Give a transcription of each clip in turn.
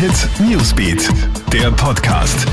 Hit Newsbeat, der Podcast.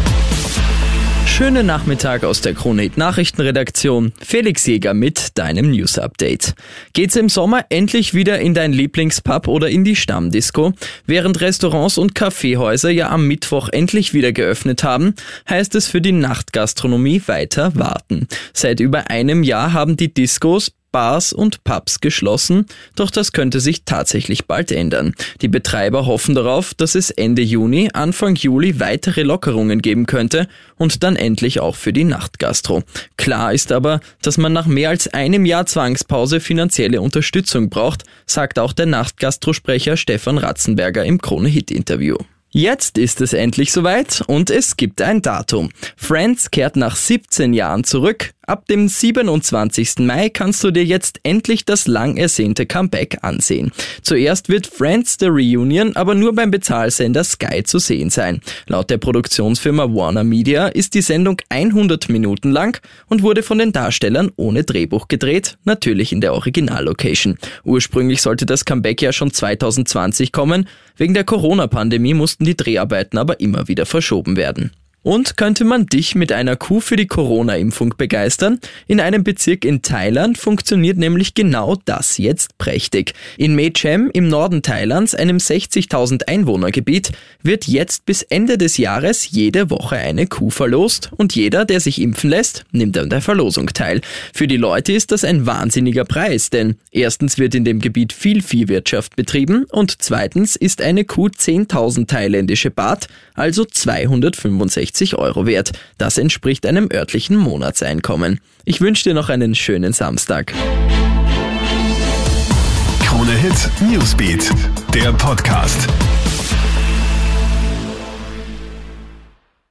Schönen Nachmittag aus der Kronhit Nachrichtenredaktion. Felix Jäger mit deinem News Update. Geht's im Sommer endlich wieder in dein Lieblingspub oder in die Stammdisco? Während Restaurants und Kaffeehäuser ja am Mittwoch endlich wieder geöffnet haben, heißt es für die Nachtgastronomie weiter warten. Seit über einem Jahr haben die Discos, Bars und Pubs geschlossen, doch das könnte sich tatsächlich bald ändern. Die Betreiber hoffen darauf, dass es Ende Juni, Anfang Juli weitere Lockerungen geben könnte und dann endlich auch für die Nachtgastro. Klar ist aber, dass man nach mehr als einem Jahr Zwangspause finanzielle Unterstützung braucht, sagt auch der Nachtgastrosprecher Stefan Ratzenberger im Krone-Hit-Interview. Jetzt ist es endlich soweit und es gibt ein Datum. Friends kehrt nach 17 Jahren zurück. Ab dem 27. Mai kannst du dir jetzt endlich das lang ersehnte Comeback ansehen. Zuerst wird Friends The Reunion aber nur beim Bezahlsender Sky zu sehen sein. Laut der Produktionsfirma Warner Media ist die Sendung 100 Minuten lang und wurde von den Darstellern ohne Drehbuch gedreht, natürlich in der Originallocation. Ursprünglich sollte das Comeback ja schon 2020 kommen, wegen der Corona-Pandemie mussten die Dreharbeiten aber immer wieder verschoben werden. Und könnte man dich mit einer Kuh für die Corona-Impfung begeistern? In einem Bezirk in Thailand funktioniert nämlich genau das jetzt prächtig. In Mae Chem im Norden Thailands, einem 60.000 Einwohnergebiet, wird jetzt bis Ende des Jahres jede Woche eine Kuh verlost und jeder, der sich impfen lässt, nimmt an der Verlosung teil. Für die Leute ist das ein wahnsinniger Preis, denn erstens wird in dem Gebiet viel Viehwirtschaft betrieben und zweitens ist eine Kuh 10.000 thailändische Baht, also 265 60 Euro wert. Das entspricht einem örtlichen Monatseinkommen. Ich wünsche dir noch einen schönen Samstag. Krone Hit Newsbeat, der Podcast.